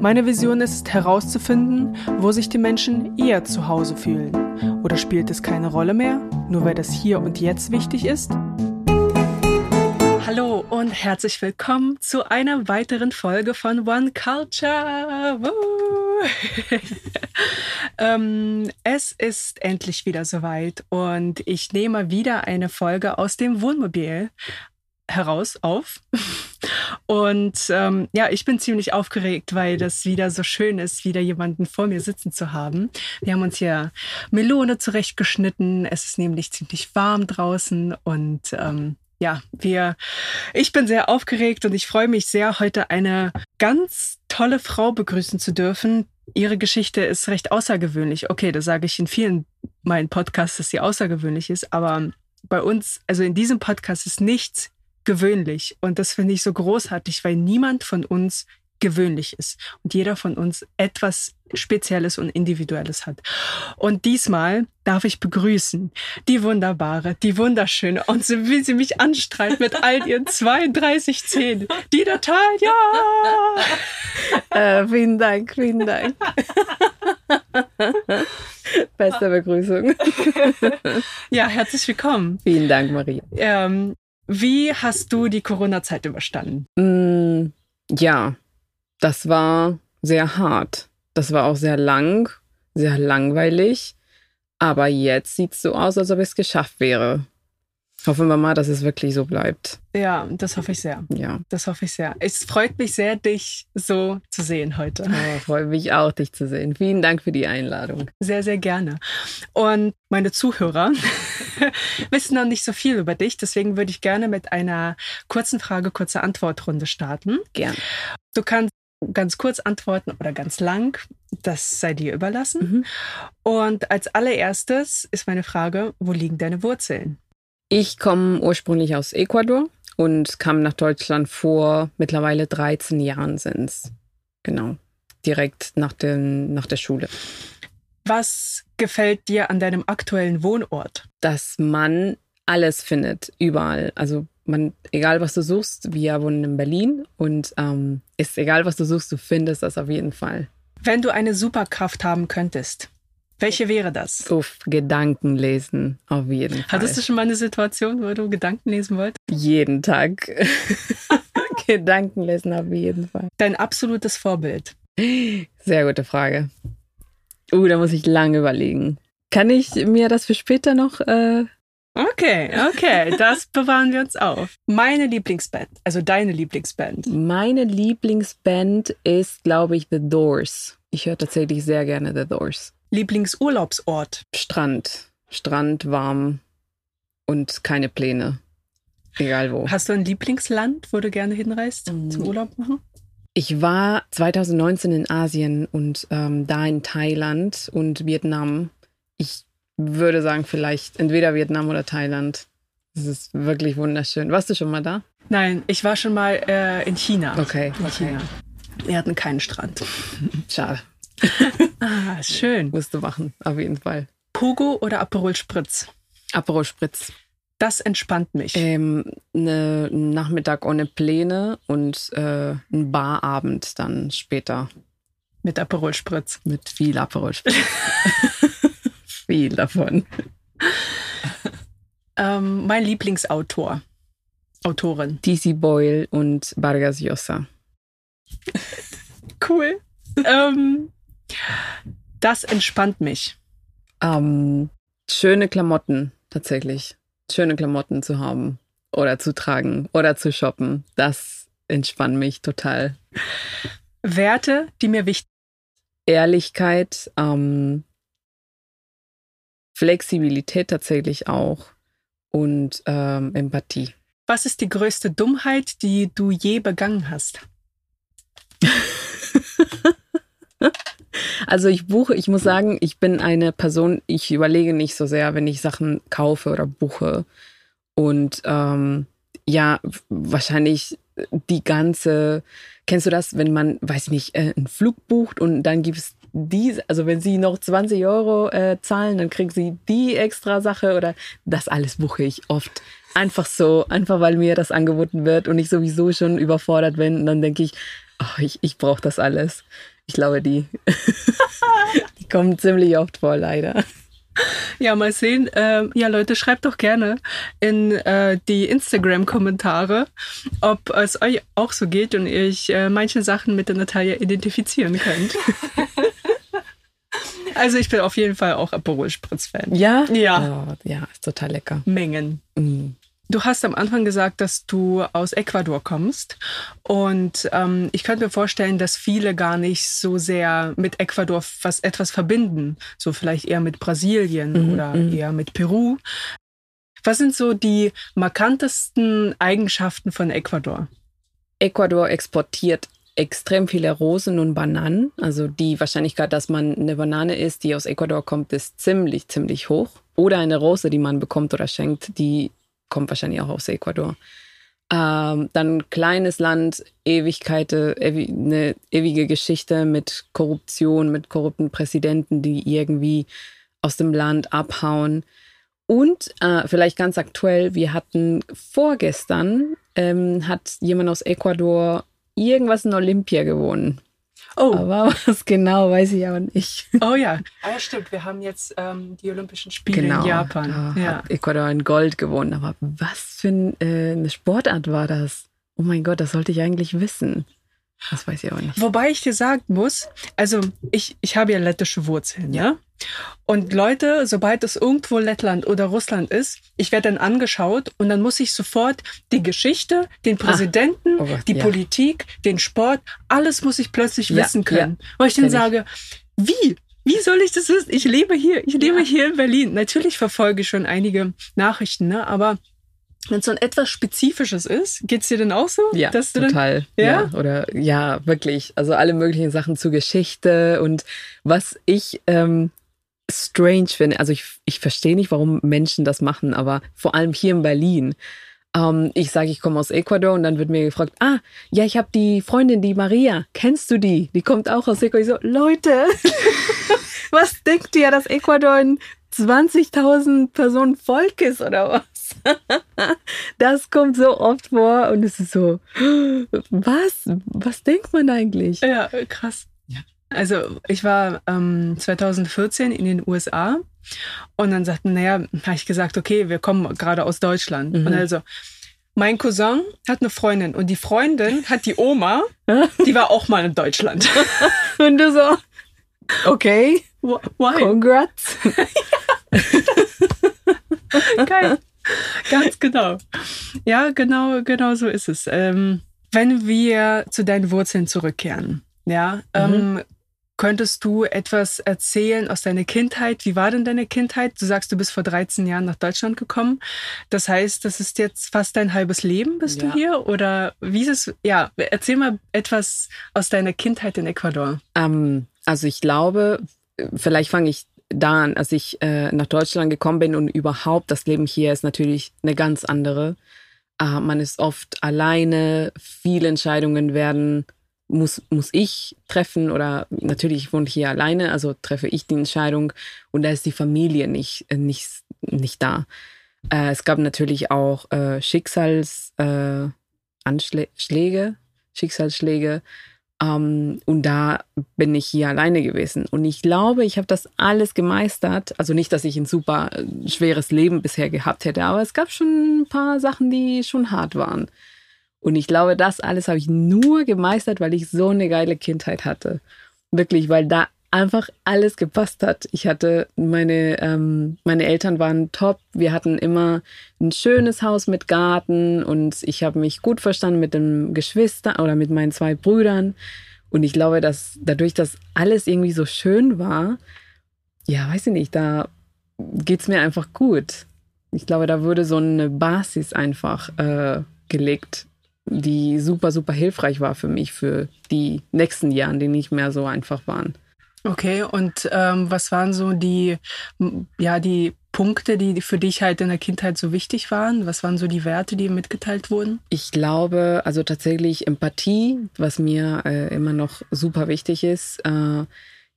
Meine Vision ist herauszufinden, wo sich die Menschen eher zu Hause fühlen. Oder spielt es keine Rolle mehr, nur weil das hier und jetzt wichtig ist? Hallo und herzlich willkommen zu einer weiteren Folge von One Culture. ähm, es ist endlich wieder soweit und ich nehme wieder eine Folge aus dem Wohnmobil heraus auf. Und ähm, ja, ich bin ziemlich aufgeregt, weil das wieder so schön ist, wieder jemanden vor mir sitzen zu haben. Wir haben uns hier Melone zurechtgeschnitten. Es ist nämlich ziemlich warm draußen und ähm, ja, wir, ich bin sehr aufgeregt und ich freue mich sehr, heute eine ganz tolle Frau begrüßen zu dürfen. Ihre Geschichte ist recht außergewöhnlich. Okay, das sage ich in vielen meinen Podcasts, dass sie außergewöhnlich ist, aber bei uns, also in diesem Podcast ist nichts gewöhnlich. Und das finde ich so großartig, weil niemand von uns gewöhnlich ist und jeder von uns etwas Spezielles und Individuelles hat. Und diesmal darf ich begrüßen die wunderbare, die wunderschöne und so wie sie mich anstrahlt mit all ihren 32 Zähnen, die Natalia. Äh, vielen Dank, vielen Dank. Beste Begrüßung. ja, herzlich willkommen. Vielen Dank, Maria. Ähm, wie hast du die Corona-Zeit überstanden? Mm, ja, das war sehr hart. Das war auch sehr lang, sehr langweilig. Aber jetzt sieht es so aus, als ob es geschafft wäre. Hoffen wir mal, dass es wirklich so bleibt. Ja, das hoffe ich sehr. Ja. Das hoffe ich sehr. Es freut mich sehr, dich so zu sehen heute. Oh, freut mich auch, dich zu sehen. Vielen Dank für die Einladung. Sehr, sehr gerne. Und meine Zuhörer wissen noch nicht so viel über dich, deswegen würde ich gerne mit einer kurzen Frage, kurze Antwortrunde starten. Gern. Du kannst ganz kurz antworten oder ganz lang. Das sei dir überlassen. Mhm. Und als allererstes ist meine Frage, wo liegen deine Wurzeln? Ich komme ursprünglich aus Ecuador und kam nach Deutschland vor mittlerweile 13 Jahren sind's. Genau. Direkt nach, den, nach der Schule. Was gefällt dir an deinem aktuellen Wohnort? Dass man alles findet, überall. Also man, egal was du suchst, wir wohnen in Berlin und ähm, ist egal was du suchst, du findest das auf jeden Fall. Wenn du eine Superkraft haben könntest, welche wäre das? Uff, Gedanken lesen, auf jeden Fall. Hattest du schon mal eine Situation, wo du Gedanken lesen wolltest? Jeden Tag. Gedanken lesen, auf jeden Fall. Dein absolutes Vorbild? Sehr gute Frage. Uh, da muss ich lange überlegen. Kann ich mir das für später noch äh, Okay, okay, das bewahren wir uns auf. Meine Lieblingsband, also deine Lieblingsband. Meine Lieblingsband ist, glaube ich, The Doors. Ich höre tatsächlich sehr gerne The Doors. Lieblingsurlaubsort. Strand. Strand, warm und keine Pläne. Egal wo. Hast du ein Lieblingsland, wo du gerne hinreist Mm. zum Urlaub machen? Ich war 2019 in Asien und ähm, da in Thailand und Vietnam. Ich würde sagen, vielleicht entweder Vietnam oder Thailand. Das ist wirklich wunderschön. Warst du schon mal da? Nein, ich war schon mal äh, in China. Okay, In okay. China. Wir hatten keinen Strand. Schade. Ah, schön. Musst du machen, auf jeden Fall. Pogo oder Aperol Spritz? Aperol Spritz. Das entspannt mich. Ähm, ne, ein Nachmittag ohne Pläne und äh, ein Barabend dann später mit Aperol Spritz. mit viel Aperol Spritz. viel davon. Ähm, mein Lieblingsautor. Autorin. DC Boyle und Vargas Llosa. Cool. ähm, das entspannt mich. Ähm, schöne Klamotten, tatsächlich. Schöne Klamotten zu haben oder zu tragen oder zu shoppen. Das entspannt mich total. Werte, die mir wichtig Ehrlichkeit, ähm, Flexibilität tatsächlich auch und ähm, Empathie. Was ist die größte Dummheit, die du je begangen hast? Also ich buche, ich muss sagen, ich bin eine Person, ich überlege nicht so sehr, wenn ich Sachen kaufe oder buche. Und ähm, ja, wahrscheinlich die ganze, kennst du das, wenn man, weiß ich nicht, äh, einen Flug bucht und dann gibt es diese, also wenn sie noch 20 Euro äh, zahlen, dann kriegen sie die extra Sache oder das alles buche ich oft. Einfach so, einfach weil mir das angeboten wird und ich sowieso schon überfordert bin. Und dann denke ich, oh, ich, ich brauche das alles. Ich glaube, die, die kommen ziemlich oft vor, leider. Ja, mal sehen. Ähm, ja, Leute, schreibt doch gerne in äh, die Instagram-Kommentare, ob es euch auch so geht und ihr euch äh, manche Sachen mit der Natalia identifizieren könnt. also ich bin auf jeden Fall auch Aperol Spritz-Fan. Ja? Ja. Oh, ja, ist total lecker. Mengen. Mm. Du hast am Anfang gesagt, dass du aus Ecuador kommst. Und ähm, ich könnte mir vorstellen, dass viele gar nicht so sehr mit Ecuador was, etwas verbinden. So vielleicht eher mit Brasilien Mhm, oder mhm. eher mit Peru. Was sind so die markantesten Eigenschaften von Ecuador? Ecuador exportiert extrem viele Rosen und Bananen. Also die Wahrscheinlichkeit, dass man eine Banane isst, die aus Ecuador kommt, ist ziemlich, ziemlich hoch. Oder eine Rose, die man bekommt oder schenkt, die kommt wahrscheinlich auch aus Ecuador. Ähm, dann kleines Land, Ewigkeiten, ewi eine ewige Geschichte mit Korruption, mit korrupten Präsidenten, die irgendwie aus dem Land abhauen. Und äh, vielleicht ganz aktuell, wir hatten vorgestern, ähm, hat jemand aus Ecuador irgendwas in Olympia gewonnen. Oh, Aber was genau, weiß ich aber nicht. oh ja. Ah, ja, stimmt. Wir haben jetzt ähm, die Olympischen Spiele Genau. in Japan. Da Ja. hat Ecuador ein Gold gewonnen. Aber was für ein, äh, eine Sportart war das? Oh mein Gott, das sollte ich eigentlich wissen. Das weiß ich aber nicht. Wobei ich dir sagen muss, also ich, ich habe ja lettische Wurzeln, ja. Und Leute, sobald es irgendwo Lettland oder Russland ist, ich werde dann angeschaut und dann muss ich sofort die Geschichte, den Präsidenten, Oh Gott, die ja. Politik, den Sport, alles muss ich plötzlich Ja, wissen können. ja, Weil ich dann sage, wie? Wie soll ich das wissen? Ich lebe hier, ich lebe hier in Berlin. Natürlich verfolge ich schon einige Nachrichten, ne? aber wenn es so ein etwas Spezifisches ist, geht's dir denn auch so? Ja, dass du dann, total. Ja? ja? Oder ja, wirklich. Also alle möglichen Sachen zur Geschichte und was ich ähm, strange finde. Also ich, ich verstehe nicht, warum Menschen das machen, aber vor allem hier in Berlin. Ähm, ich sage, ich komme aus Ecuador und dann wird mir gefragt, ah, ja, ich habe die Freundin, die Maria. Kennst du die? Die kommt auch aus Ecuador. Ich so, Leute, was denkt ihr, dass Ecuador ein 20.000 Personen Volk ist oder was? Das kommt so oft vor und es ist so, was? Was denkt man eigentlich? Ja, krass. Ja. Also ich war ähm, 2014 in den USA und dann sagten, naja, habe ich gesagt, okay, wir kommen gerade aus Deutschland. Mhm. Und also, mein Cousin hat eine Freundin und die Freundin hat die Oma, die war auch mal in Deutschland. Und du so, okay, Why? congrats. Geil. Ganz genau. Ja, genau, genau so ist es. Ähm, wenn wir zu deinen Wurzeln zurückkehren, ja, ähm, könntest du etwas erzählen aus deiner Kindheit? Wie war denn deine Kindheit? Du sagst, du bist vor 13 Jahren nach Deutschland gekommen. Das heißt, das ist jetzt fast dein halbes Leben, bist Ja. du hier? Oder wie ist es? Ja, erzähl mal etwas aus deiner Kindheit in Ecuador. Ähm, also ich glaube, vielleicht fange ich da an, als ich äh, nach Deutschland gekommen bin und überhaupt das Leben hier ist natürlich eine ganz andere. Äh, man ist oft alleine, viele Entscheidungen werden, muss, muss ich treffen oder natürlich ich wohne hier alleine, also treffe ich die Entscheidung und da ist die Familie nicht, nicht, nicht da. Äh, es gab natürlich auch äh, äh, Anschlä Schläge, Schicksalsschläge. Ähm, und da bin ich hier alleine gewesen. Und ich glaube, ich habe das alles gemeistert. Also nicht, dass ich ein super äh, schweres Leben bisher gehabt hätte, aber es gab schon ein paar Sachen, die schon hart waren. Und ich glaube, das alles habe ich nur gemeistert, weil ich so eine geile Kindheit hatte. Wirklich, weil da einfach alles gepasst hat. Ich hatte meine, ähm, meine Eltern waren top. Wir hatten immer ein schönes Haus mit Garten und ich habe mich gut verstanden mit den Geschwistern oder mit meinen zwei Brüdern. Und ich glaube, dass dadurch, dass alles irgendwie so schön war, ja, weiß ich nicht, da geht's mir einfach gut. Ich glaube, da wurde so eine Basis einfach äh, gelegt, die super, super hilfreich war für mich für die nächsten Jahre, die nicht mehr so einfach waren. Okay, und ähm, was waren so die, ja, die Punkte, die für dich halt in der Kindheit so wichtig waren? Was waren so die Werte, die mitgeteilt wurden? Ich glaube, also tatsächlich Empathie, was mir äh, immer noch super wichtig ist. Äh,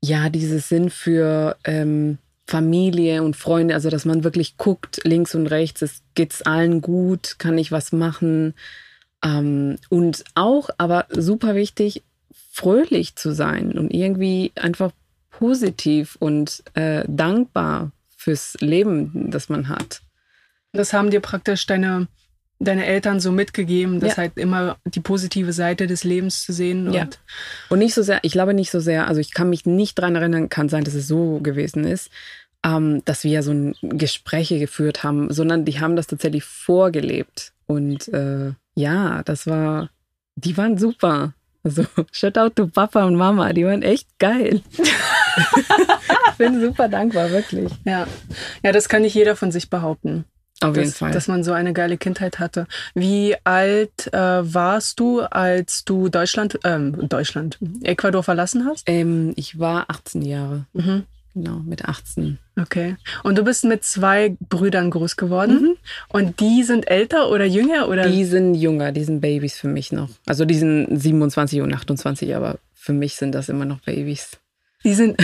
ja, dieses Sinn für ähm, Familie und Freunde, also dass man wirklich guckt, links und rechts, es geht's allen gut, kann ich was machen. Ähm, und auch, aber super wichtig, fröhlich zu sein und irgendwie einfach positiv und äh, dankbar fürs Leben, das man hat. Das haben dir praktisch deine, deine Eltern so mitgegeben, dass ja. halt immer die positive Seite des Lebens zu sehen. Und, ja. und nicht so sehr, ich glaube nicht so sehr, also ich kann mich nicht daran erinnern, kann sein, dass es so gewesen ist, ähm, dass wir so ein Gespräche geführt haben, sondern die haben das tatsächlich vorgelebt. Und äh, ja, das war, die waren super. Also, shout out to Papa und Mama, die waren echt geil. ich bin super dankbar, wirklich. Ja. ja, das kann nicht jeder von sich behaupten. Auf dass, jeden Fall. Dass man so eine geile Kindheit hatte. Wie alt äh, warst du, als du Deutschland, ähm, Deutschland, Ecuador verlassen hast? Ähm, ich war 18 Jahre. Mhm. Genau, mit 18. Okay. Und du bist mit zwei Brüdern groß geworden. Mhm. Und die sind älter oder jünger? Oder? Die sind jünger, die sind Babys für mich noch. Also die sind 27 und 28, aber für mich sind das immer noch Babys. Die sind.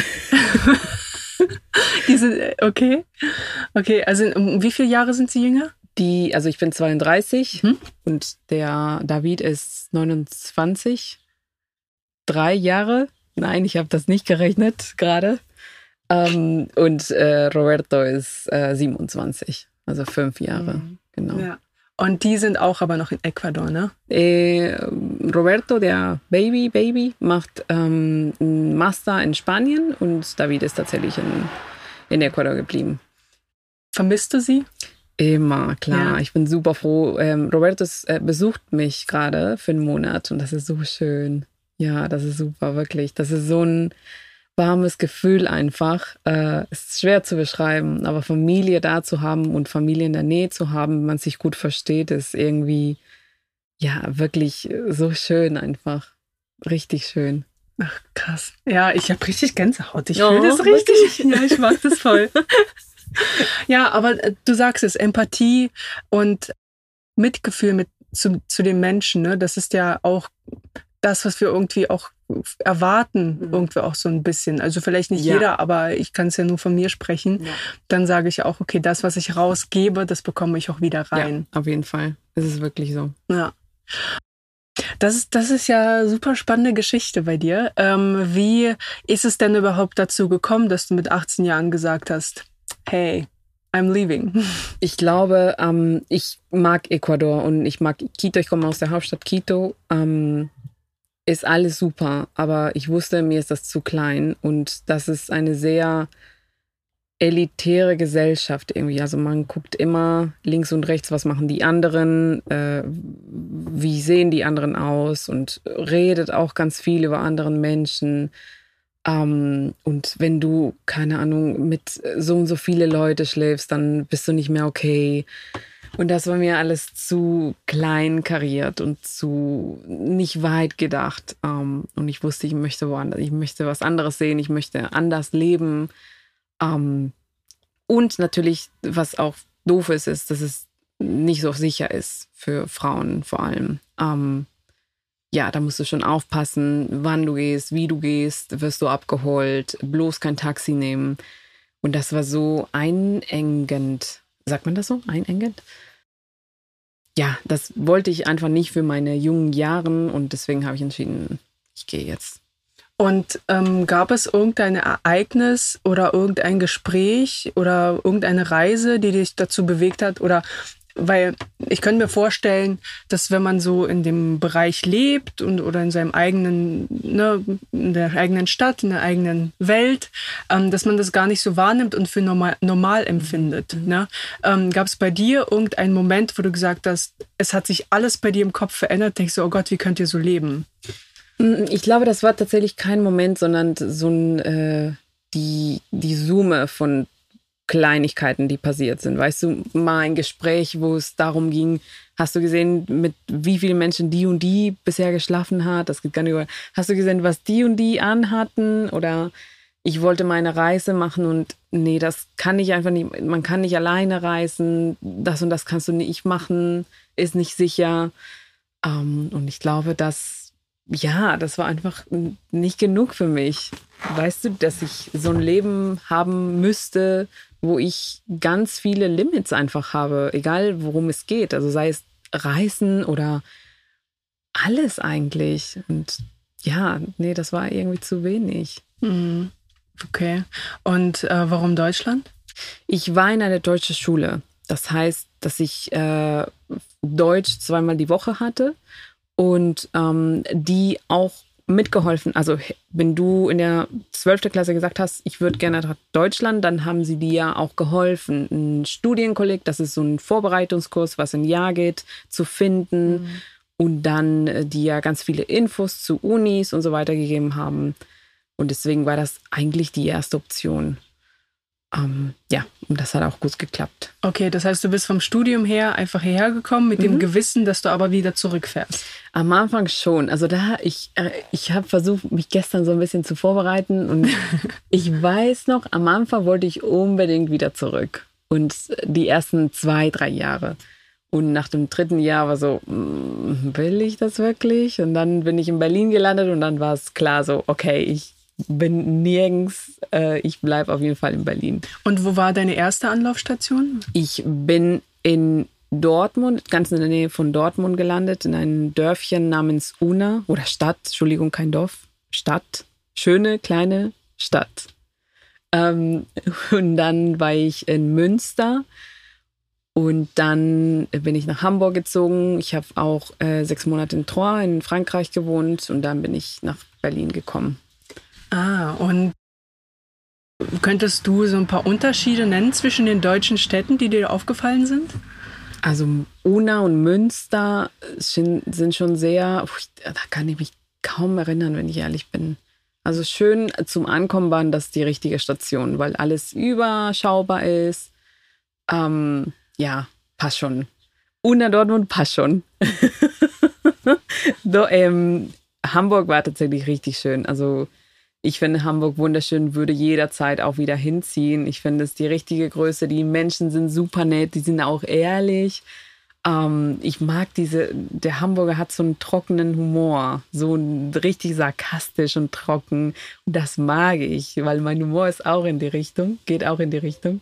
die sind. Okay. Okay, also um wie viele Jahre sind sie jünger? Die, also ich bin 32 hm? und der David ist 29. Drei Jahre. Nein, ich habe das nicht gerechnet gerade. Ähm, und äh, Roberto ist äh, 27, also fünf Jahre. Mhm. Genau. Ja. Und die sind auch aber noch in Ecuador, ne? Äh, Roberto, der Baby, Baby, macht ähm, einen Master in Spanien und David ist tatsächlich in, in Ecuador geblieben. Vermisst du sie? Immer, klar. Ja. Ich bin super froh. Ähm, Roberto äh, besucht mich gerade für einen Monat und das ist so schön. Ja, das ist super, wirklich. Das ist so ein warmes Gefühl einfach. Äh, ist schwer zu beschreiben, aber Familie da zu haben und Familie in der Nähe zu haben, man sich gut versteht, ist irgendwie ja wirklich so schön einfach. Richtig schön. Ach, krass. Ja, ich habe richtig Gänsehaut. Ich oh, fühle das richtig. Ja, ich mag das voll. ja, aber äh, du sagst es, Empathie und Mitgefühl mit zu, zu den Menschen, ne? Das ist ja auch das, was wir irgendwie auch erwarten, mhm. irgendwie auch so ein bisschen. Also vielleicht nicht ja. jeder, aber ich kann es ja nur von mir sprechen. Ja. Dann sage ich auch, okay, das, was ich rausgebe, das bekomme ich auch wieder rein. Ja, auf jeden Fall. Es ist wirklich so. Ja. Das ist, das ist ja super spannende Geschichte bei dir. Ähm, wie ist es denn überhaupt dazu gekommen, dass du mit 18 Jahren gesagt hast, hey, I'm leaving? Ich glaube, ähm, ich mag Ecuador und ich mag Quito. Ich komme aus der Hauptstadt Quito. Ähm, ist alles super, aber ich wusste, mir ist das zu klein und das ist eine sehr elitäre Gesellschaft irgendwie. Also man guckt immer links und rechts, was machen die anderen, äh, wie sehen die anderen aus und redet auch ganz viel über anderen Menschen. Ähm, und wenn du, keine Ahnung, mit so und so viele Leute schläfst, dann bist du nicht mehr okay. Und das war mir alles zu klein kariert und zu nicht weit gedacht. Ähm, und ich wusste, ich möchte woanders, ich möchte was anderes sehen, ich möchte anders leben. Ähm, und natürlich, was auch doof ist, ist, dass es nicht so sicher ist für Frauen vor allem. Ähm, ja, da musst du schon aufpassen, wann du gehst, wie du gehst, wirst du abgeholt, bloß kein Taxi nehmen. Und das war so einengend. Sagt man das so? Einengend? Ja, das wollte ich einfach nicht für meine jungen Jahren und deswegen habe ich entschieden, ich gehe jetzt. Und ähm, gab es irgendein Ereignis oder irgendein Gespräch oder irgendeine Reise, die dich dazu bewegt hat oder weil ich könnte mir vorstellen, dass wenn man so in dem Bereich lebt und oder in seinem eigenen, ne, in der eigenen Stadt, in der eigenen Welt, ähm, dass man das gar nicht so wahrnimmt und für normal, normal empfindet. Mhm. Ne? Ähm, Gab es bei dir irgendeinen Moment, wo du gesagt hast, es hat sich alles bei dir im Kopf verändert, denkst du, oh Gott, wie könnt ihr so leben? Mm, ich glaube, das war tatsächlich kein Moment, sondern so ein äh, die, die Summe von Kleinigkeiten, die passiert sind. Weißt du, mal ein Gespräch, wo es darum ging, hast du gesehen, mit wie vielen Menschen die und die bisher geschlafen hat? Das geht gar nicht über. Hast du gesehen, was die und die anhatten? Oder ich wollte meine Reise machen und nee, das kann ich einfach nicht. Man kann nicht alleine reisen. Das und das kannst du nicht machen, ist nicht sicher. Ähm, und ich glaube, dass, ja, das war einfach nicht genug für mich. Weißt du, dass ich so ein Leben haben müsste, wo ich ganz viele Limits einfach habe, egal worum es geht. Also sei es Reisen oder alles eigentlich. Und ja, nee, das war irgendwie zu wenig. Mhm. Okay. Und äh, warum Deutschland? Ich war in einer deutschen Schule. Das heißt, dass ich äh, Deutsch zweimal die Woche hatte und ähm, die auch mitgeholfen. Also wenn du in der 12. Klasse gesagt hast, ich würde gerne nach Deutschland, dann haben sie dir ja auch geholfen, ein Studienkolleg, das ist so ein Vorbereitungskurs, was ein Jahr geht, zu finden mhm. und dann äh, die ja ganz viele Infos zu Unis und so weiter gegeben haben. Und deswegen war das eigentlich die erste Option. Ähm, ja, und das hat auch gut geklappt. Okay, das heißt, du bist vom Studium her einfach hierher gekommen mit mhm. dem Gewissen, dass du aber wieder zurückfährst. Am Anfang schon. Also da, ich, äh, ich habe versucht, mich gestern so ein bisschen zu vorbereiten und ich weiß noch, am Anfang wollte ich unbedingt wieder zurück. Und die ersten zwei, drei Jahre. Und nach dem dritten Jahr war so, mm, will ich das wirklich? Und dann bin ich in Berlin gelandet und dann war es klar so, okay, ich bin nirgends. Äh, ich bleibe auf jeden Fall in Berlin. Und wo war deine erste Anlaufstation? Ich bin in Dortmund, ganz in der Nähe von Dortmund gelandet, in einem Dörfchen namens Una oder Stadt, Entschuldigung, kein Dorf, Stadt, schöne kleine Stadt. Ähm, und dann war ich in Münster und dann bin ich nach Hamburg gezogen. Ich habe auch äh, sechs Monate in Troyes in Frankreich gewohnt und dann bin ich nach Berlin gekommen. Ah, und könntest du so ein paar Unterschiede nennen zwischen den deutschen Städten, die dir aufgefallen sind? Also Una und Münster sind schon sehr, da kann ich mich kaum erinnern, wenn ich ehrlich bin. Also schön zum Ankommen waren das die richtige Station, weil alles überschaubar ist. Ähm, ja, passt schon. Una Dortmund passt schon. Do, ähm, Hamburg war tatsächlich richtig schön. Also ich finde Hamburg wunderschön, würde jederzeit auch wieder hinziehen. Ich finde es die richtige Größe. Die Menschen sind super nett, die sind auch ehrlich. Ähm, ich mag diese, der Hamburger hat so einen trockenen Humor, so richtig sarkastisch und trocken. Und das mag ich, weil mein Humor ist auch in die Richtung, geht auch in die Richtung.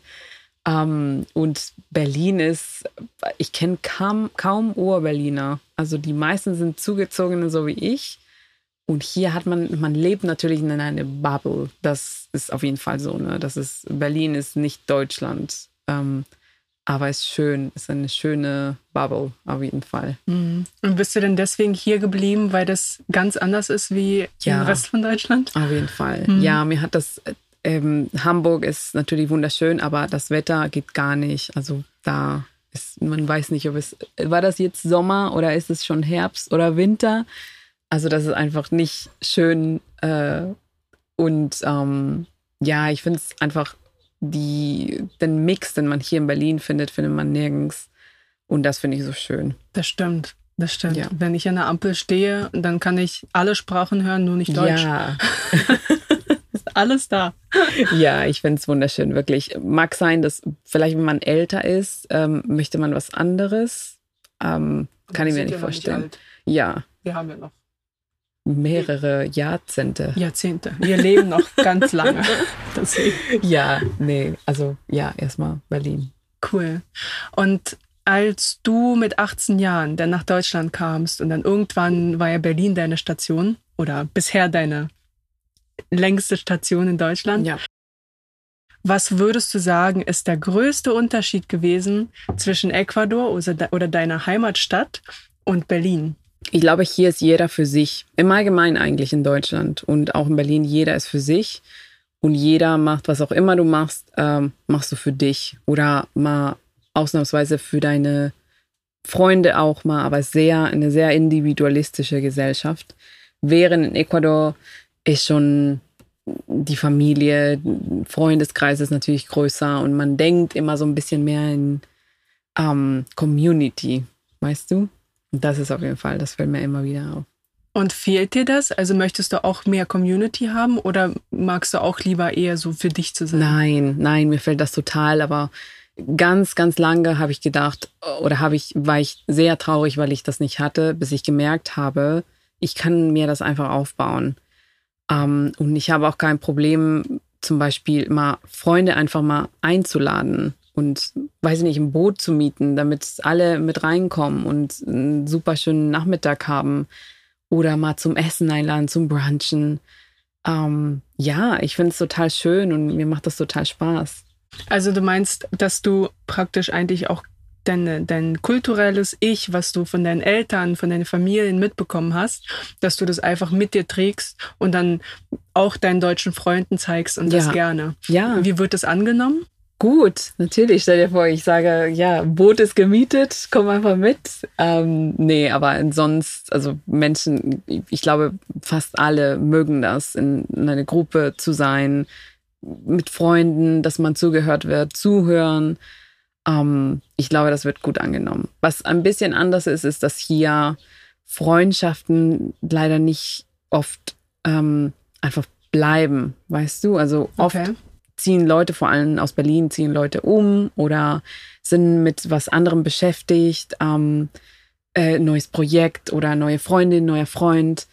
Ähm, und Berlin ist, ich kenne kaum, kaum Ur-Berliner. Also die meisten sind Zugezogene, so wie ich. Und hier hat man, man lebt natürlich in einer Bubble. Das ist auf jeden Fall so. Ne? Das ist, Berlin ist nicht Deutschland. Ähm, aber es ist schön, es ist eine schöne Bubble auf jeden Fall. Mhm. Und bist du denn deswegen hier geblieben, weil das ganz anders ist wie ja, im Rest von Deutschland? Auf jeden Fall. Mhm. Ja, mir hat das, ähm, Hamburg ist natürlich wunderschön, aber das Wetter geht gar nicht. Also da ist, man weiß nicht, ob es, war das jetzt Sommer oder ist es schon Herbst oder Winter? Also das ist einfach nicht schön. Äh, und ähm, ja, ich finde es einfach die, den Mix, den man hier in Berlin findet, findet man nirgends. Und das finde ich so schön. Das stimmt. Das stimmt. Ja. Wenn ich an der Ampel stehe, dann kann ich alle Sprachen hören, nur nicht Deutsch. Ja. ist alles da. Ja, ich finde es wunderschön, wirklich. Mag sein, dass vielleicht, wenn man älter ist, ähm, möchte man was anderes. Ähm, kann ich mir nicht vorstellen. Ja. Wir haben ja noch mehrere Jahrzehnte. Jahrzehnte. Wir leben noch ganz lange. Deswegen. Ja, nee, also ja, erstmal Berlin. Cool. Und als du mit 18 Jahren dann nach Deutschland kamst und dann irgendwann war ja Berlin deine Station oder bisher deine längste Station in Deutschland. Ja. Was würdest du sagen, ist der größte Unterschied gewesen zwischen Ecuador oder deiner Heimatstadt und Berlin? Ich glaube, hier ist jeder für sich. Im Allgemeinen eigentlich in Deutschland und auch in Berlin, jeder ist für sich. Und jeder macht, was auch immer du machst, ähm, machst du für dich. Oder mal ausnahmsweise für deine Freunde auch mal, aber sehr, eine sehr individualistische Gesellschaft. Während in Ecuador ist schon die Familie, Freundeskreis ist natürlich größer und man denkt immer so ein bisschen mehr in ähm, Community, weißt du? Und das ist auf jeden Fall, das fällt mir immer wieder auf. Und fehlt dir das? Also möchtest du auch mehr Community haben oder magst du auch lieber eher so für dich zu sein? Nein, nein, mir fällt das total, aber ganz, ganz lange habe ich gedacht, oder habe ich, war ich sehr traurig, weil ich das nicht hatte, bis ich gemerkt habe, ich kann mir das einfach aufbauen. Ähm, und ich habe auch kein Problem, zum Beispiel mal Freunde einfach mal einzuladen und, weiß ich nicht, ein Boot zu mieten, damit alle mit reinkommen und einen super schönen Nachmittag haben oder mal zum Essen einladen, zum Brunchen. Ähm, ja, ich finde es total schön und mir macht das total Spaß. Also du meinst, dass du praktisch eigentlich auch dein, dein kulturelles Ich, was du von deinen Eltern, von deinen Familien mitbekommen hast, dass du das einfach mit dir trägst und dann auch deinen deutschen Freunden zeigst und Ja. das gerne. Ja, Wie wird das angenommen? Gut, natürlich. Stell dir vor, ich sage, ja, Boot ist gemietet, komm einfach mit. Ähm, nee, aber sonst, also Menschen, ich glaube, fast alle mögen das, in, in einer Gruppe zu sein, mit Freunden, dass man zugehört wird, zuhören. Ähm, ich glaube, das wird gut angenommen. Was ein bisschen anders ist, ist, dass hier Freundschaften leider nicht oft ähm, einfach bleiben, weißt du? Also oft Okay. Ziehen Leute, vor allem aus Berlin, ziehen Leute um oder sind mit was anderem beschäftigt, ähm, äh, neues Projekt oder neue Freundin, neuer Freund.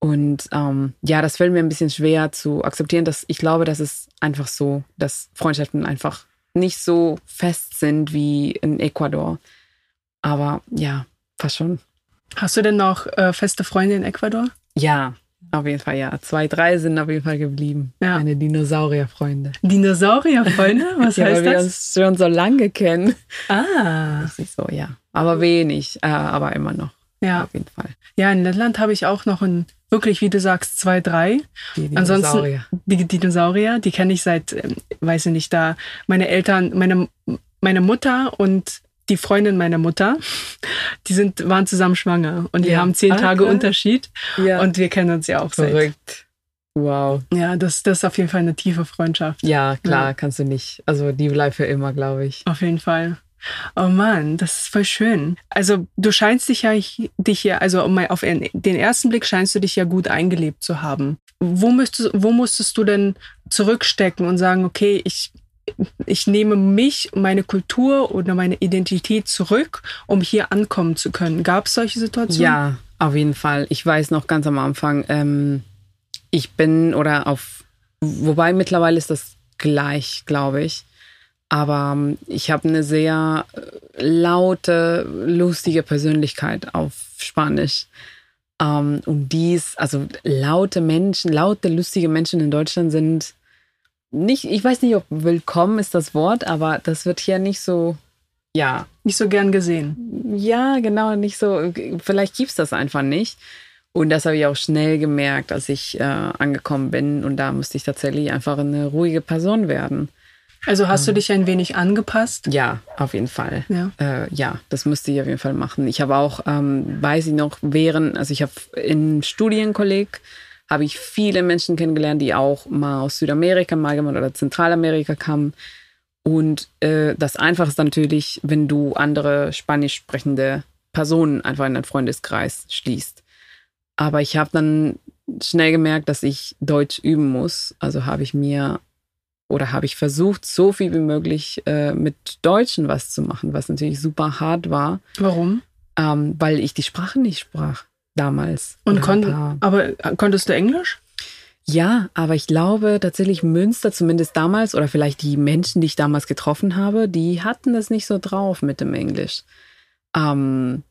Und ähm, ja, das fällt mir ein bisschen schwer zu akzeptieren, dass ich glaube, dass es einfach so, dass Freundschaften einfach nicht so fest sind wie in Ecuador. Aber ja, fast schon. Hast du denn noch äh, feste Freunde in Ecuador? Ja, auf jeden Fall, ja. Zwei, drei sind auf jeden Fall geblieben. Ja. Meine Dinosaurierfreunde. Dinosaurierfreunde? Was Ja, weil heißt wir das? uns schon so lange kennen. Ah, Das ist so, ja. Aber wenig, äh, aber immer noch. ja. Auf jeden Fall. Ja, in Lettland habe ich auch noch ein, wirklich, wie du sagst, zwei, drei. Die Ansonsten- Dinosaurier. Die Dinosaurier, die kenne ich seit, ähm, weiß ich nicht, da meine Eltern, meine, meine Mutter und die Freundin meiner Mutter, die sind, waren zusammen schwanger und wir Ja. haben zehn Ah, Tage krass. Unterschied Ja. und wir kennen uns ja auch seit. verrückt. Wow. Ja, das, das ist auf jeden Fall eine tiefe Freundschaft. Ja, klar, Ja. kannst du nicht. Also die bleibt für immer, glaube ich. Auf jeden Fall. Oh Mann, das ist voll schön. Also du scheinst dich ja dich hier, also mal auf den den ersten Blick scheinst du dich ja gut eingelebt zu haben. Wo müsstest, wo musstest du denn zurückstecken und sagen, okay, ich, ich nehme mich, meine Kultur oder meine Identität zurück, um hier ankommen zu können? Gab es solche Situationen? Ja, auf jeden Fall. Ich weiß noch ganz am Anfang, ähm, ich bin oder auf, wobei mittlerweile ist das gleich, glaube ich. Aber ähm, ich habe eine sehr äh, laute, lustige Persönlichkeit auf Spanisch. Ähm, und dies, also laute Menschen, laute, lustige Menschen in Deutschland sind nicht, ich weiß nicht, ob willkommen ist das Wort, aber das wird hier nicht so, ja, Nicht so gern gesehen. ja, genau, nicht so. Vielleicht gibt's das einfach nicht. Und das habe ich auch schnell gemerkt, als ich äh, angekommen bin. Und da musste ich tatsächlich einfach eine ruhige Person werden. Also hast du dich ein wenig angepasst? Ja, auf jeden Fall. Ja. Äh, ja, das musste ich auf jeden Fall machen. Ich habe auch, ähm, weiß ich noch, während, also ich habe im Studienkolleg, habe ich viele Menschen kennengelernt, die auch mal aus Südamerika mal gemacht oder Zentralamerika kamen. Und äh, das Einfache ist natürlich, wenn du andere spanisch sprechende Personen einfach in deinen Freundeskreis schließt. Aber ich habe dann schnell gemerkt, dass ich Deutsch üben muss. Also habe ich mir oder habe ich versucht, so viel wie möglich äh, mit Deutschen was zu machen, was natürlich super hart war, Warum? ähm, weil ich die Sprache nicht sprach damals. Und kon aber äh, konntest du Englisch? ja, aber ich glaube tatsächlich Münster, zumindest damals, oder vielleicht die Menschen, die ich damals getroffen habe, die hatten das nicht so drauf mit dem Englisch. Ähm,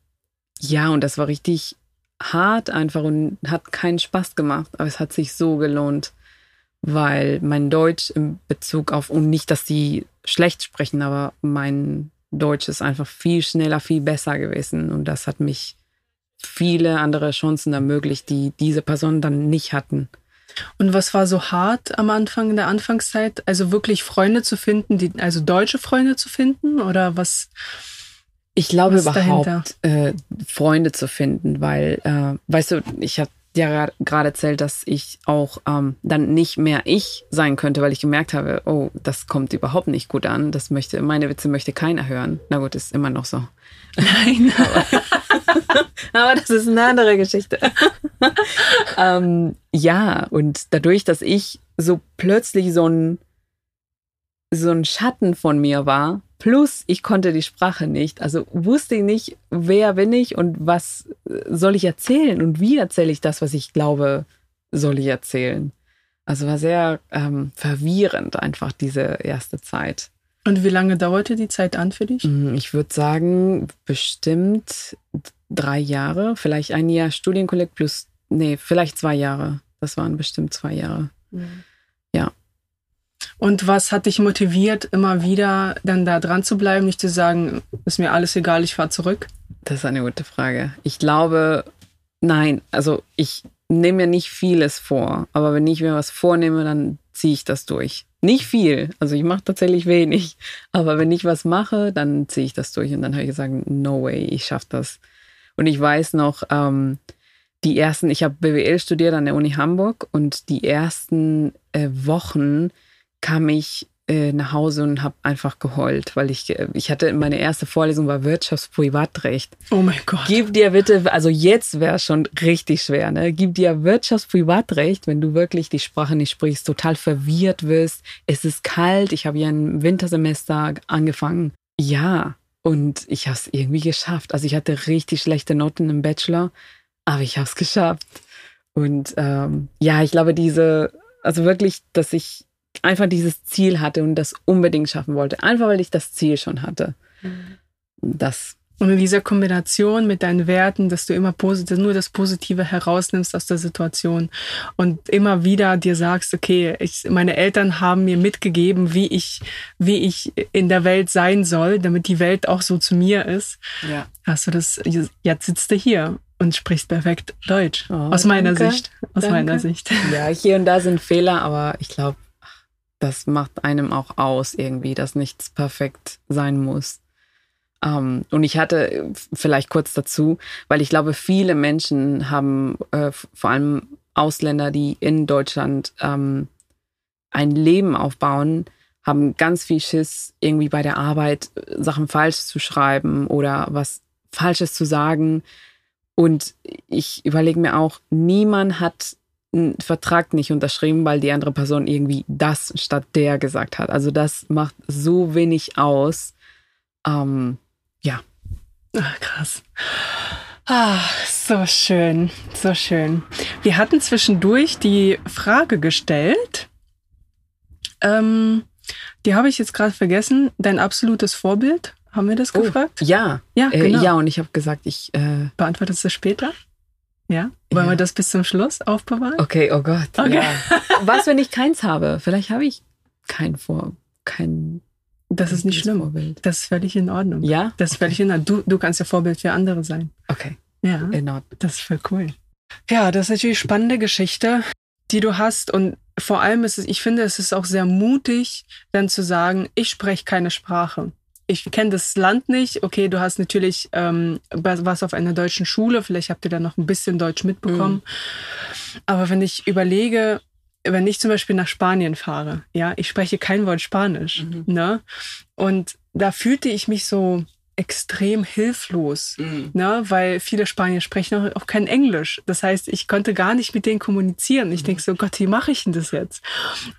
ja, und das war richtig hart einfach und hat keinen Spaß gemacht, aber es hat sich so gelohnt, weil mein Deutsch im Bezug auf, und nicht, dass die schlecht sprechen, aber mein Deutsch ist einfach viel schneller, viel besser gewesen und das hat mich viele andere Chancen ermöglicht, die diese Personen dann nicht hatten. Und was war so hart am Anfang in der Anfangszeit? Also wirklich Freunde zu finden, die, also deutsche Freunde zu finden oder was? Ich glaube Was überhaupt, äh, Freunde zu finden, weil, äh, weißt du, ich habe ja gerade erzählt, dass ich auch ähm, dann nicht mehr ich sein könnte, weil ich gemerkt habe, oh, das kommt überhaupt nicht gut an. Das möchte, meine Witze möchte keiner hören. Na gut, ist immer noch so. Nein. Aber das ist eine andere Geschichte. ähm, ja, und dadurch, dass ich so plötzlich so ein, so ein Schatten von mir war, plus ich konnte die Sprache nicht, also wusste ich nicht, wer bin ich und was soll ich erzählen und wie erzähle ich das, was ich glaube, soll ich erzählen. Also war sehr ähm, verwirrend einfach diese erste Zeit. Und wie lange dauerte die Zeit an für dich? Mm, Ich würde sagen, bestimmt drei Jahre, vielleicht ein Jahr Studienkolleg plus, nee, vielleicht zwei Jahre. Das waren bestimmt zwei Jahre. Ja. Und was hat dich motiviert, immer wieder dann da dran zu bleiben, nicht zu sagen, ist mir alles egal, ich fahre zurück? Das ist eine gute Frage. Ich glaube, nein, also ich nehme mir nicht vieles vor, aber wenn ich mir was vornehme, dann ziehe ich das durch. Nicht viel, also ich mache tatsächlich wenig, aber wenn ich was mache, dann ziehe ich das durch und dann habe ich gesagt, no way, ich schaffe das. Und ich weiß noch, ähm, die ersten, ich habe BWL studiert an der Uni Hamburg und die ersten äh, Wochen kam ich äh, nach Hause und habe einfach geheult, weil ich, äh, ich hatte, meine erste Vorlesung war Wirtschaftsprivatrecht. Oh mein Gott. Gib dir bitte, also jetzt wäre es schon richtig schwer, ne? Gib dir Wirtschaftsprivatrecht, wenn du wirklich die Sprache nicht sprichst, total verwirrt wirst. Es ist kalt, ich habe ja ein Wintersemester angefangen. Ja, und ich habe es irgendwie geschafft. Also ich hatte richtig schlechte Noten im Bachelor, aber ich habe es geschafft. Und ähm, ja, ich glaube, diese, also wirklich, dass ich einfach dieses Ziel hatte und das unbedingt schaffen wollte. Einfach weil ich das Ziel schon hatte. Das, Und in dieser Kombination mit deinen Werten, dass du immer positiv, nur das Positive herausnimmst aus der Situation und immer wieder dir sagst, okay, ich, meine Eltern haben mir mitgegeben, wie ich, wie ich in der Welt sein soll, damit die Welt auch so zu mir ist. ja. Hast du das, jetzt sitzt du hier und sprichst perfekt Deutsch. Oh, aus meiner danke. Sicht. Aus Danke. meiner Sicht. Ja, hier und da sind Fehler, aber ich glaube, das macht einem auch aus irgendwie, dass nichts perfekt sein muss. Ähm, und ich hatte äh, vielleicht kurz dazu, weil ich glaube, viele Menschen haben, äh, vor allem Ausländer, die in Deutschland ähm, ein Leben aufbauen, haben ganz viel Schiss, irgendwie bei der Arbeit äh, Sachen falsch zu schreiben oder was Falsches zu sagen. Und ich überlege mir auch, niemand hat einen Vertrag nicht unterschrieben, weil die andere Person irgendwie das statt der gesagt hat. Also das macht so wenig aus. Ähm, ja, Ach, krass. Ah, so schön, so schön. Wir hatten zwischendurch die Frage gestellt. Ähm, die habe ich jetzt gerade vergessen. Dein absolutes Vorbild? Haben wir das Oh. gefragt? ja, Ja, äh, genau. ja. Und ich habe gesagt, ich. Äh, Beantwortest du später? Ja? Wollen Ja. wir das bis zum Schluss aufbewahren? okay, oh Gott. Okay. Ja. Was, wenn ich keins habe? Vielleicht habe ich kein Vor, kein. Das ist nicht schlimm. Vorbild. Das ist völlig in Ordnung. Ja. Das ist völlig in Ordnung. Du, du kannst ja Vorbild für andere sein. Okay, Ja. in Ordnung. Das ist voll cool. Ja, das ist natürlich eine spannende Geschichte, die du hast. Und vor allem ist es, ich finde, es ist auch sehr mutig, dann zu sagen, ich spreche keine Sprache. Ich kenne das Land nicht. Okay, du hast natürlich, ähm, was auf einer deutschen Schule, vielleicht habt ihr da noch ein bisschen Deutsch mitbekommen. Aber wenn ich überlege, wenn ich zum Beispiel nach Spanien fahre, ja, ich spreche kein Wort Spanisch, Mhm. ne? Und da fühlte ich mich so extrem hilflos, ne? Weil viele Spanier sprechen auch, auch kein Englisch. Das heißt, ich konnte gar nicht mit denen kommunizieren. Ich denke so, Gott, wie mache ich denn das jetzt?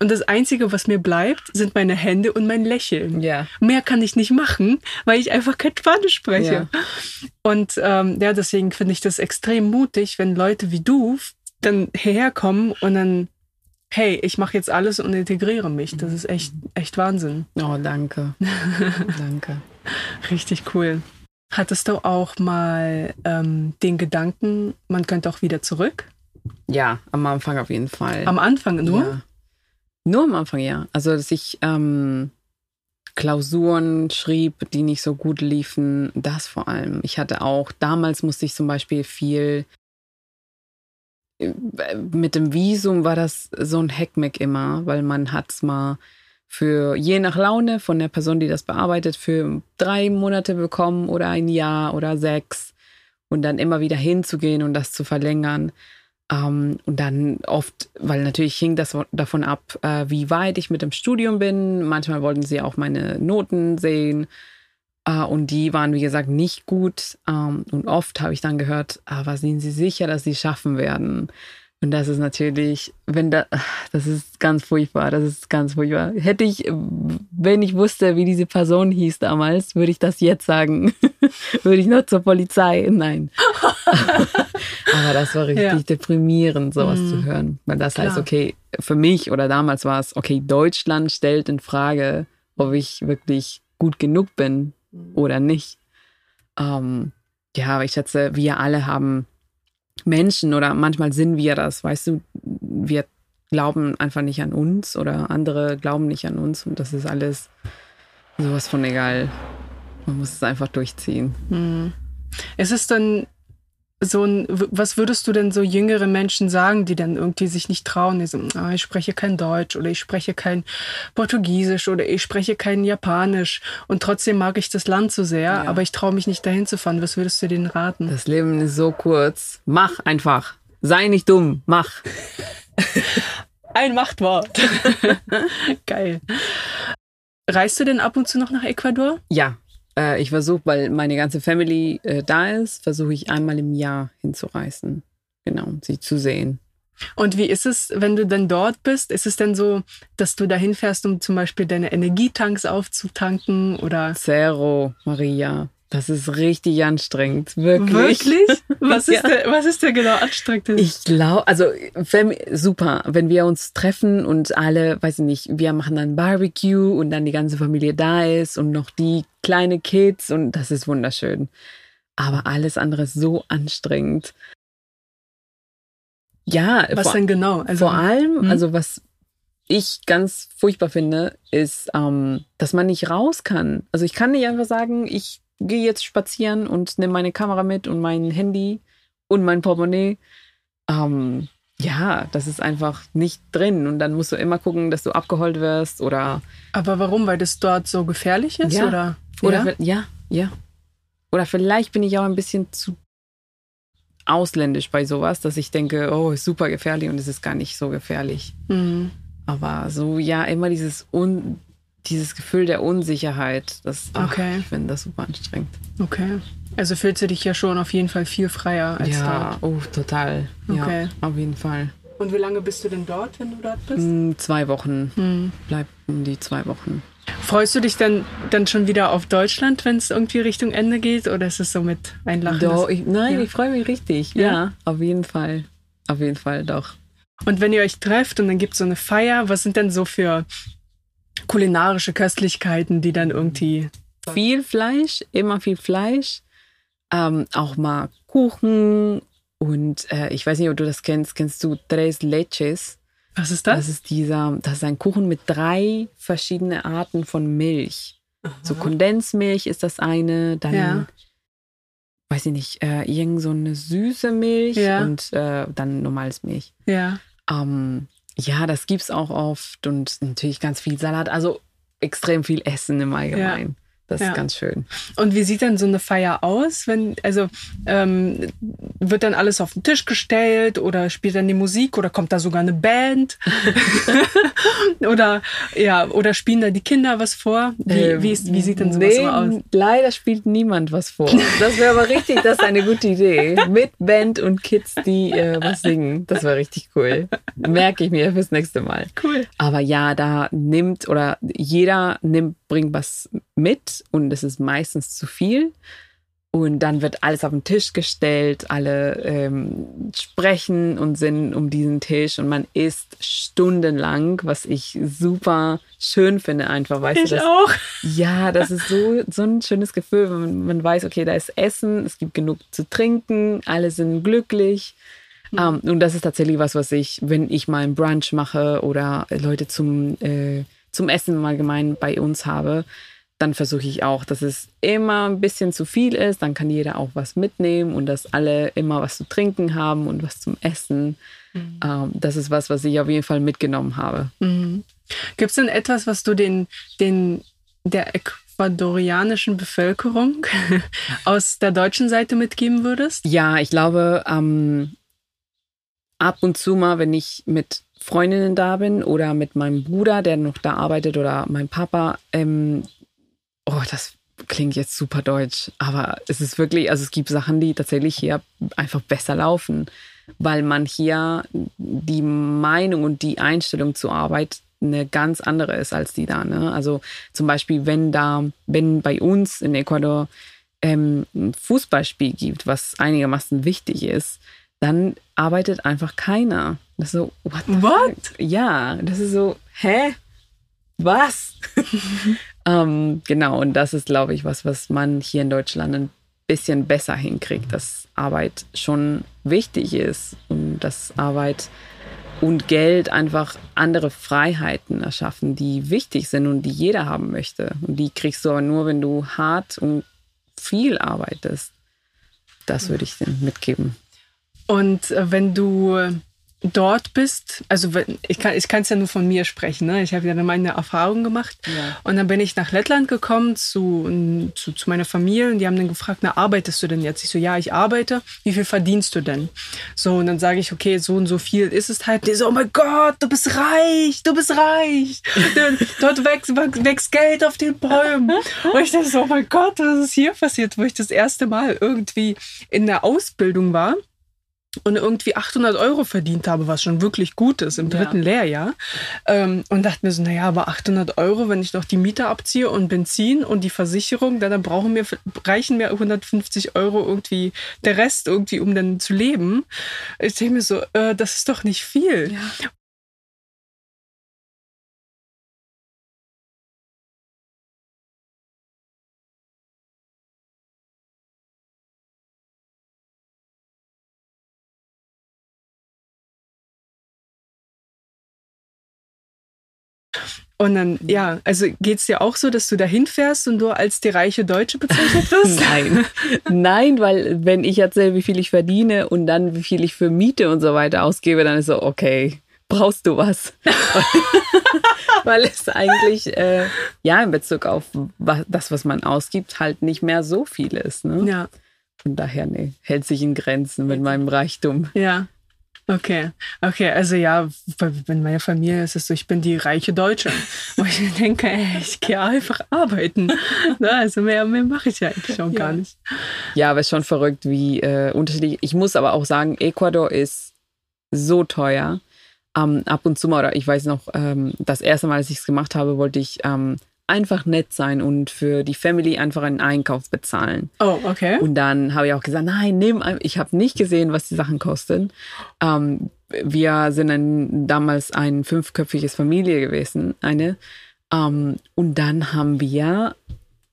Und das Einzige, was mir bleibt, sind meine Hände und mein Lächeln. Ja. Mehr kann ich nicht machen, weil ich einfach kein Spanisch spreche. Und ähm, ja, deswegen finde ich das extrem mutig, wenn Leute wie du dann hierher kommen und dann, hey, ich mache jetzt alles und integriere mich. Das ist echt, echt Wahnsinn. Oh, danke. danke. Richtig cool. Hattest du auch mal ähm, den Gedanken, man könnte auch wieder zurück? Ja, am Anfang auf jeden Fall. Am Anfang nur? Ja. Nur am Anfang, ja. Also, dass ich ähm, Klausuren schrieb, die nicht so gut liefen, das vor allem. Ich hatte auch, damals musste ich zum Beispiel viel äh, mit dem Visum war das so ein Hackmeck immer, weil man hat's mal für je nach Laune von der Person, die das bearbeitet, für drei Monate bekommen oder ein Jahr oder sechs und dann immer wieder hinzugehen und das zu verlängern. Ähm, und dann oft, weil natürlich hing das davon ab, äh, wie weit ich mit dem Studium bin. Manchmal wollten sie auch meine Noten sehen. Äh, und die waren, wie gesagt, nicht gut. Ähm, und oft habe ich dann gehört, aber sind Sie sicher, dass Sie schaffen werden? Und das ist natürlich, wenn da, das ist ganz furchtbar, das ist ganz furchtbar. Hätte ich, wenn ich wusste, wie diese Person hieß damals, würde ich das jetzt sagen. würde ich noch zur Polizei? Nein. Aber das war richtig ja. deprimierend, sowas mhm. zu hören. Weil das Klar. heißt, okay, für mich oder damals war es, okay, Deutschland stellt in Frage, ob ich wirklich gut genug bin mhm. oder nicht. Ähm, ja, aber ich schätze, wir alle haben Menschen oder manchmal sind wir das, weißt du, wir glauben einfach nicht an uns oder andere glauben nicht an uns und das ist alles sowas von egal. Man muss es einfach durchziehen. Hm. Ist es dann so ein, was würdest du denn so jüngere Menschen sagen, die dann irgendwie sich nicht trauen, die so, ah, ich spreche kein Deutsch oder ich spreche kein Portugiesisch oder ich spreche kein Japanisch und trotzdem mag ich das Land so sehr, ja. aber ich traue mich nicht dahin zu fahren. Was würdest du denen raten? Das Leben ist so kurz. Mach einfach. Sei nicht dumm. Mach. Ein Machtwort. Geil. Reist du denn ab und zu noch nach Ecuador? Ja, äh, ich versuche, weil meine ganze Family äh, da ist, versuche ich einmal im Jahr hinzureisen. Genau, sie zu sehen. Und wie ist es, wenn du dann dort bist? Ist es denn so, dass du dahin fährst, um zum Beispiel deine Energietanks aufzutanken oder? Zero, Maria. Das ist richtig anstrengend, wirklich. Wirklich? Was ist, ja. der, was ist der genau anstrengend? Ich glaube, also super, wenn wir uns treffen und alle, weiß ich nicht, wir machen dann Barbecue und dann die ganze Familie da ist und noch die kleine Kids und das ist wunderschön. Aber alles andere ist so anstrengend. Ja. Was vor, denn genau? Also, vor allem, hm? also was ich ganz furchtbar finde, ist, ähm, dass man nicht raus kann. Also ich kann nicht einfach sagen, ich gehe jetzt spazieren und nehme meine Kamera mit und mein Handy und mein Portemonnaie. Ähm, ja, das ist einfach nicht drin. Und dann musst du immer gucken, dass du abgeholt wirst oder. Aber warum? Weil das dort so gefährlich ist? Ja. Oder? Oder ja? ja, ja. Oder vielleicht bin ich auch ein bisschen zu ausländisch bei sowas, dass ich denke, oh, ist super gefährlich und es ist gar nicht so gefährlich. Mhm. Aber so, ja, immer dieses Un dieses Gefühl der Unsicherheit, das, okay. Ach, ich finde das super anstrengend. Okay. Also fühlst du dich ja schon auf jeden Fall viel freier als ja, dort. Ja, oh, total. Okay. Ja, auf jeden Fall. Und wie lange bist du denn dort, wenn du dort bist? Mm, zwei Wochen. Hm. Bleib um die zwei Wochen. Freust du dich dann, dann schon wieder auf Deutschland, wenn es irgendwie Richtung Ende geht? Oder ist es so mit Einlachen? Doch, ich, nein, ja. ich freue mich richtig. Ja? ja, auf jeden Fall. Auf jeden Fall, doch. Und wenn ihr euch trefft und dann gibt es so eine Feier, was sind denn so für kulinarische Köstlichkeiten, die dann irgendwie. Viel Fleisch, immer viel Fleisch. Ähm, auch mal Kuchen und äh, ich weiß nicht, ob du das kennst. Kennst du Tres Leches? Was ist das? Das ist dieser, das ist ein Kuchen mit drei verschiedenen Arten von Milch. Aha. So Kondensmilch ist das eine, dann ja. weiß ich nicht, äh, irgend so eine süße Milch ja. und äh, dann normales Milch. Ja. Ähm, ja, das gibt's auch oft und natürlich ganz viel Salat, also extrem viel Essen im Allgemeinen. Das ja. ist ganz schön. Und wie sieht dann so eine Feier aus? Wenn, also ähm, wird dann alles auf den Tisch gestellt oder spielt dann die Musik oder kommt da sogar eine Band? oder ja, oder spielen da die Kinder was vor? Wie, ähm, wie, ist, wie sieht denn sowas nee, so aus? Leider spielt niemand was vor. Das wäre aber richtig, das ist eine gute Idee. Mit Band und Kids, die äh, was singen. Das wäre richtig cool. Merke ich mir fürs nächste Mal. Cool. Aber ja, da nimmt oder jeder nimmt, bringt was mit und es ist meistens zu viel. Und dann wird alles auf den Tisch gestellt, alle ähm, sprechen und sind um diesen Tisch und man isst stundenlang, was ich super schön finde, einfach, weißt ich du. Das, auch. Ja, das ist so, so ein schönes Gefühl, wenn man, man weiß, okay, da ist Essen, es gibt genug zu trinken, alle sind glücklich. Um, und das ist tatsächlich was, was ich, wenn ich mal einen Brunch mache oder Leute zum, äh, zum Essen im Allgemeinen bei uns habe, dann versuche ich auch, dass es immer ein bisschen zu viel ist. Dann kann jeder auch was mitnehmen und dass alle immer was zu trinken haben und was zum Essen. Mhm. Ähm, das ist was, was ich auf jeden Fall mitgenommen habe. Mhm. Gibt es denn etwas, was du den, den der ecuadorianischen Bevölkerung aus der deutschen Seite mitgeben würdest? Ja, ich glaube, ähm, ab und zu mal, wenn ich mit Freundinnen da bin oder mit meinem Bruder, der noch da arbeitet oder mein Papa, ähm, oh, das klingt jetzt super deutsch, aber es ist wirklich, also es gibt Sachen, die tatsächlich hier einfach besser laufen, weil man hier die Meinung und die Einstellung zur Arbeit eine ganz andere ist als die da. Ne? Also zum Beispiel, wenn da, wenn bei uns in Ecuador ähm, ein Fußballspiel gibt, was einigermaßen wichtig ist, dann arbeitet einfach keiner. Das ist so, what? What? Ja, das ist so, hä? Was? ähm, genau, und das ist, glaube ich, was, was man hier in Deutschland ein bisschen besser hinkriegt, dass Arbeit schon wichtig ist und dass Arbeit und Geld einfach andere Freiheiten erschaffen, die wichtig sind und die jeder haben möchte. Und die kriegst du aber nur, wenn du hart und viel arbeitest. Das würde ich dir mitgeben. Und äh, wenn du dort bist, also ich kann ich es ja nur von mir sprechen, ne? ich habe ja meine Erfahrung gemacht Ja. und dann bin ich nach Lettland gekommen zu, zu, zu meiner Familie und die haben dann gefragt, na arbeitest du denn jetzt? Ich so, ja, ich arbeite, wie viel verdienst du denn? So und dann sage ich, okay, so und so viel ist es halt. Die so, oh mein Gott, du bist reich, du bist reich. dort wächst, wächst Geld auf den Bäumen. Und ich dachte so, oh mein Gott, was ist hier passiert, wo ich das erste Mal irgendwie in der Ausbildung war und irgendwie 800 Euro verdient habe, was schon wirklich gut ist im Ja. dritten Lehrjahr. Ähm, und dachte mir so, naja, aber 800 Euro, wenn ich noch die Miete abziehe und Benzin und die Versicherung, dann, dann brauchen mir, reichen mir 150 Euro irgendwie, der Rest irgendwie, um dann zu leben. Ich denke mir so, äh, das ist doch nicht viel. Ja. Und dann, ja, also geht's dir auch so, dass du da hinfährst und du als die reiche Deutsche bezeichnet wirst? Nein. Nein, weil wenn ich erzähle, wie viel ich verdiene und dann wie viel ich für Miete und so weiter ausgebe, dann ist so, okay, brauchst du was? weil es eigentlich, äh, ja, in Bezug auf das, was man ausgibt, halt nicht mehr so viel ist. Ne? Ja, Von daher, nee, hält sich in Grenzen mit meinem Reichtum. ja. Okay, okay, also ja, bei meiner Familie ist es so, ich bin die reiche Deutsche. Wo ich denke, ey, ich gehe einfach arbeiten. Ne, also mehr, mehr mache ich ja eigentlich schon Ja. gar nicht. Ja, aber es ist schon verrückt, wie äh, unterschiedlich. Ich muss aber auch sagen, Ecuador ist so teuer. Ähm, ab und zu mal, oder ich weiß noch, ähm, das erste Mal, als ich es gemacht habe, wollte ich ähm, einfach nett sein und für die Family einfach einen Einkauf bezahlen. Oh, okay. Und dann habe ich auch gesagt, nein, nimm, ich habe nicht gesehen, was die Sachen kosten. Ähm, wir sind ein, damals ein fünfköpfiges Familie gewesen, eine. Ähm, und dann haben wir,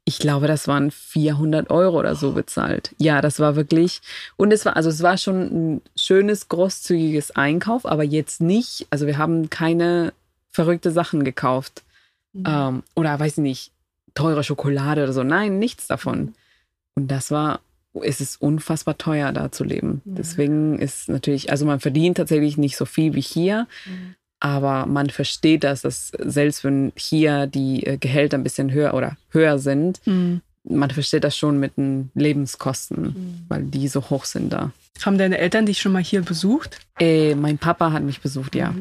ich glaube, das waren 400 Euro oder so bezahlt. Ja, das war wirklich, und es war, also es war schon ein schönes, großzügiges Einkauf, aber jetzt nicht, also wir haben keine verrückte Sachen gekauft. Ähm, oder weiß ich nicht, teure Schokolade oder so. Nein, nichts davon. Und das war, es ist unfassbar teuer, da zu leben. Deswegen ist natürlich, also man verdient tatsächlich nicht so viel wie hier, aber man versteht das, dass selbst wenn hier die äh, Gehälter ein bisschen höher oder höher sind, Mhm. man versteht das schon mit den Lebenskosten, weil die so hoch sind da. Haben deine Eltern dich schon mal hier besucht? Äh, mein Papa hat mich besucht, ja.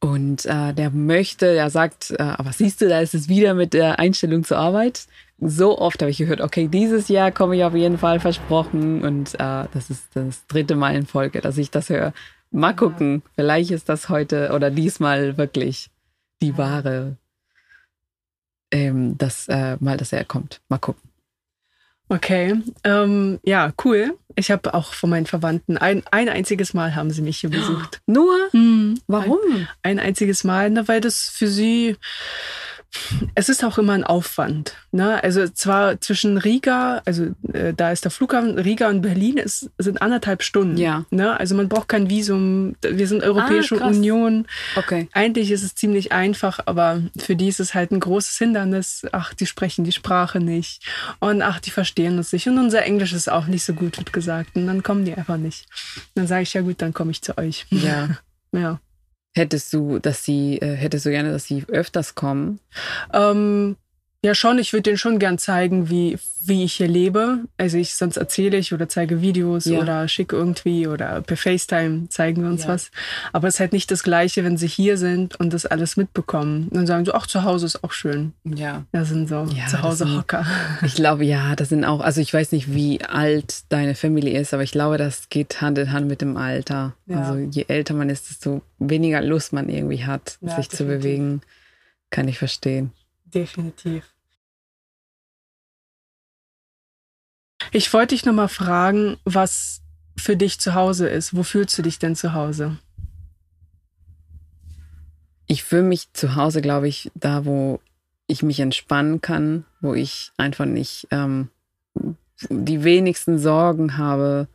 Und äh, der möchte, der sagt, äh, aber siehst du, da ist es wieder mit der Einstellung zur Arbeit. So oft habe ich gehört, okay, dieses Jahr komme ich auf jeden Fall versprochen. Und äh, das ist das dritte Mal in Folge, dass ich das höre. Mal gucken, vielleicht ist das heute oder diesmal wirklich die wahre, ähm, das äh, mal, dass er kommt. Mal gucken. Okay, ähm, ja, cool. Ich habe auch von meinen Verwandten ein, ein einziges Mal haben sie mich hier besucht. Nur? Mhm. Warum? Ein, ein einziges Mal, na, weil das für sie, es ist auch immer ein Aufwand. Ne? Also zwar zwischen Riga, also äh, da ist der Flughafen, Riga und Berlin ist, sind anderthalb Stunden. Ja. Ne? Also man braucht kein Visum. Wir sind Europäische Ah. Union. Okay. Eigentlich ist es ziemlich einfach, aber für die ist es halt ein großes Hindernis. Ach, die sprechen die Sprache nicht. Und ach, die verstehen uns nicht. Und unser Englisch ist auch nicht so gut, wird gesagt. Und dann kommen die einfach nicht. Dann sage ich, ja gut, dann komme ich zu euch. Ja. Ja. Hättest du, dass sie, äh, hättest du gerne, dass sie öfters kommen? Ähm, Ja, schon. Ich würde denen schon gern zeigen, wie, wie ich hier lebe. Also ich, sonst erzähle ich oder zeige Videos Ja. oder schicke irgendwie oder per FaceTime zeigen wir uns Ja. was. Aber es ist halt nicht das Gleiche, wenn sie hier sind und das alles mitbekommen. Und dann sagen sie, ach, zu Hause ist auch schön. Ja. Das sind so Ja, zu Hause sind- Hocker. Ich glaube, ja, das sind auch, also ich weiß nicht, wie alt deine Familie ist, aber ich glaube, das geht Hand in Hand mit dem Alter. Also je älter man ist, desto weniger Lust man irgendwie hat, sich zu definitiv. bewegen. Kann ich verstehen. Definitiv. Ich wollte dich nochmal fragen, was für dich zu Hause ist. Wo fühlst du dich denn zu Hause? Ich fühle mich zu Hause, glaube ich, da, wo ich mich entspannen kann, wo ich einfach nicht ähm, die wenigsten Sorgen habe,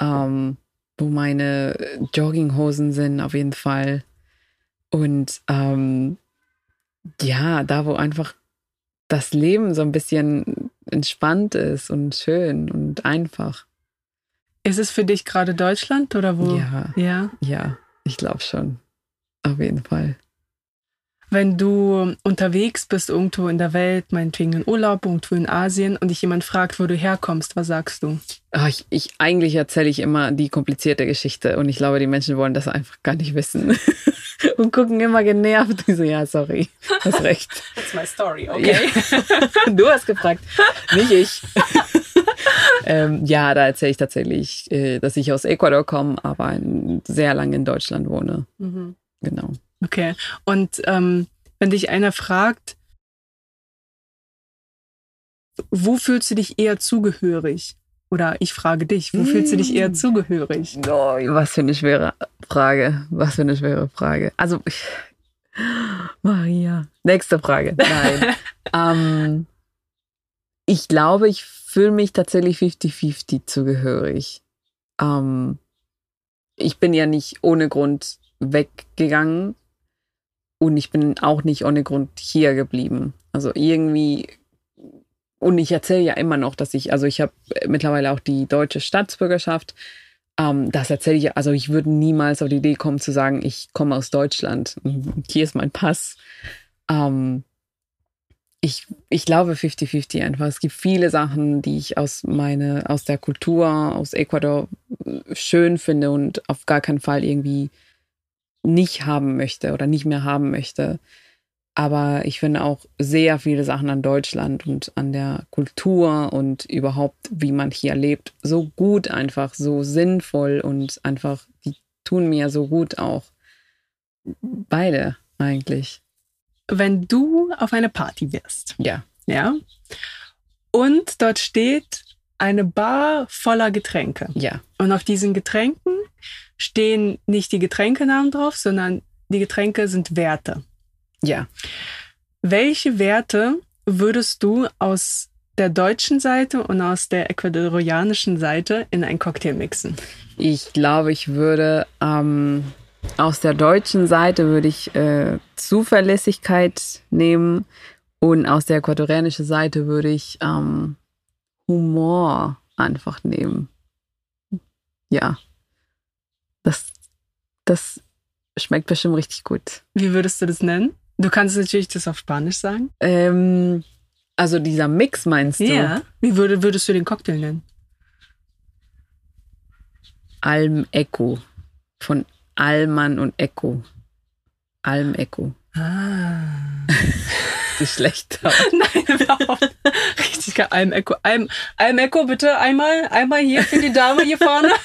ähm, wo meine Jogginghosen sind, auf jeden Fall. Und ähm, ja, da, wo einfach das Leben so ein bisschen entspannt ist und schön und einfach. Ist es für dich gerade Deutschland oder wo? Ja, Ja. ja, ich glaube schon. Auf jeden Fall. Wenn du unterwegs bist irgendwo in der Welt, meinetwegen in Urlaub, irgendwo in Asien und dich jemand fragt, wo du herkommst, was sagst du? Ah, ich, ich, eigentlich erzähle ich immer die komplizierte Geschichte und ich glaube, die Menschen wollen das einfach gar nicht wissen und gucken immer genervt. Ich so, ja, sorry, hast recht. That's my story, Ja. Du hast gefragt, nicht ich. ähm, ja, da erzähle ich tatsächlich, äh, dass ich aus Ecuador komme, aber sehr lange in Deutschland wohne. Mhm. Genau. Okay. Und ähm, wenn dich einer fragt, wo fühlst du dich eher zugehörig? Oder ich frage dich, wo fühlst du dich eher Mm. zugehörig? Oh, was für eine schwere Frage. Was für eine schwere Frage. Also, ich, Maria. Nächste Frage. Nein. ähm, ich glaube, ich fühle mich tatsächlich 50-50 zugehörig. Ähm, ich bin ja nicht ohne Grund weggegangen und ich bin auch nicht ohne Grund hier geblieben. Also irgendwie und ich erzähle ja immer noch, dass ich, also ich habe mittlerweile auch die deutsche Staatsbürgerschaft. Ähm, das erzähle ich, also ich würde niemals auf die Idee kommen zu sagen, ich komme aus Deutschland. Hier ist mein Pass. Ähm, ich, ich glaube 50-50 einfach. Es gibt viele Sachen, die ich aus meine, aus der Kultur, aus Ecuador äh, schön finde und auf gar keinen Fall irgendwie nicht haben möchte oder nicht mehr haben möchte. Aber ich finde auch sehr viele Sachen an Deutschland und an der Kultur und überhaupt, wie man hier lebt, so gut einfach, so sinnvoll und einfach, die tun mir so gut auch. Beide eigentlich. Wenn du auf eine Party wirst, Ja. ja, und dort steht eine Bar voller Getränke. Ja. Und auf diesen Getränken stehen nicht die Getränkenamen drauf, sondern die Getränke sind Werte. Ja. Welche Werte würdest du aus der deutschen Seite und aus der ecuadorianischen Seite in einen Cocktail mixen? Ich glaube, ich würde ähm, aus der deutschen Seite würde ich äh, Zuverlässigkeit nehmen und aus der äquatorianischen Seite würde ich ähm, Humor einfach nehmen. Ja. Das, das schmeckt bestimmt richtig gut. Wie würdest du das nennen? Du kannst natürlich das auf Spanisch sagen. Ähm, also dieser Mix meinst du? Wie würde, würdest du den Cocktail nennen? Alm Echo. Von Alman und Echo. Alm Echo. Ah. Ist schlecht. Nein, überhaupt. Richtig geil. Alm Echo. Alm, Alm Echo, bitte einmal, einmal hier für die Dame hier vorne.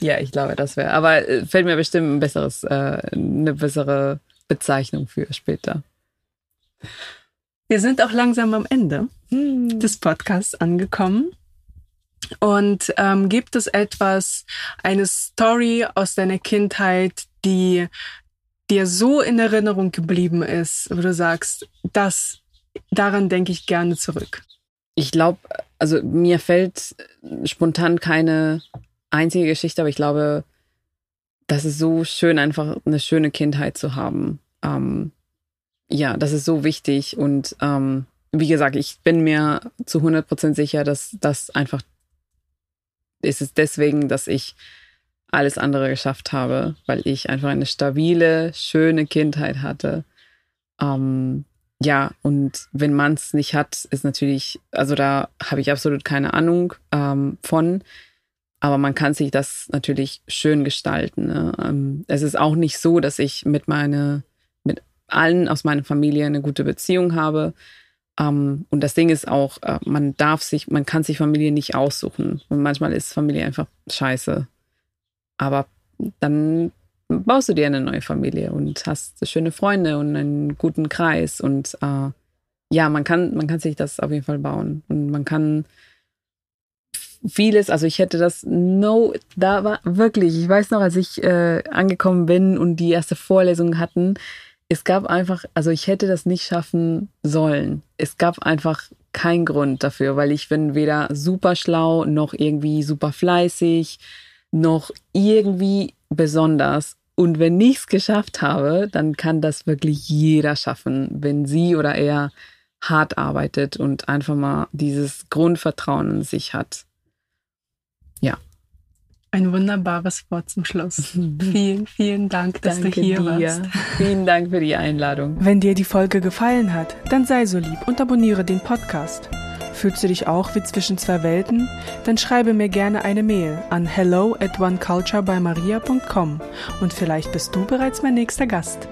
Ja, ich glaube, das wäre. Aber äh, fällt mir bestimmt ein besseres, äh, eine bessere Bezeichnung für später. Wir sind auch langsam am Ende des Podcasts angekommen. Und ähm, gibt es etwas, eine Story aus deiner Kindheit, die dir so in Erinnerung geblieben ist, wo du sagst, das, daran denke ich gerne zurück. Ich glaube, also mir fällt spontan keine einzige Geschichte, aber ich glaube, das ist so schön, einfach eine schöne Kindheit zu haben. Ähm, ja, das ist so wichtig. Und ähm, wie gesagt, ich bin mir zu 100% sicher, dass das einfach ist es deswegen, dass ich alles andere geschafft habe, weil ich einfach eine stabile, schöne Kindheit hatte. Ähm, ja, und wenn man es nicht hat, ist natürlich, also da habe ich absolut keine Ahnung ähm, von. Aber man kann sich das natürlich schön gestalten. Ne? Ähm, es ist auch nicht so, dass ich mit meine, mit allen aus meiner Familie eine gute Beziehung habe. Um, und das Ding ist auch, uh, man darf sich, man kann sich Familie nicht aussuchen. Und manchmal ist Familie einfach scheiße. Aber dann baust du dir eine neue Familie und hast schöne Freunde und einen guten Kreis. Und uh, ja, man kann, man kann sich das auf jeden Fall bauen. Und man kann vieles, also ich hätte das no, da war wirklich, ich weiß noch, als ich äh, angekommen bin und die erste Vorlesung hatten, es gab einfach, also ich hätte das nicht schaffen sollen. Es gab einfach keinen Grund dafür, weil ich bin weder super schlau noch irgendwie super fleißig noch irgendwie besonders. Und wenn ich es geschafft habe, dann kann das wirklich jeder schaffen, wenn sie oder er hart arbeitet und einfach mal dieses Grundvertrauen in sich hat. Ein wunderbares Wort zum Schluss. vielen, vielen Dank, dass Danke du hier dir. warst. Vielen Dank für die Einladung. Wenn dir die Folge gefallen hat, dann sei so lieb und abonniere den Podcast. Fühlst du dich auch wie zwischen zwei Welten? Dann schreibe mir gerne eine Mail an hello at oneculturebymaria.com und vielleicht bist du bereits mein nächster Gast.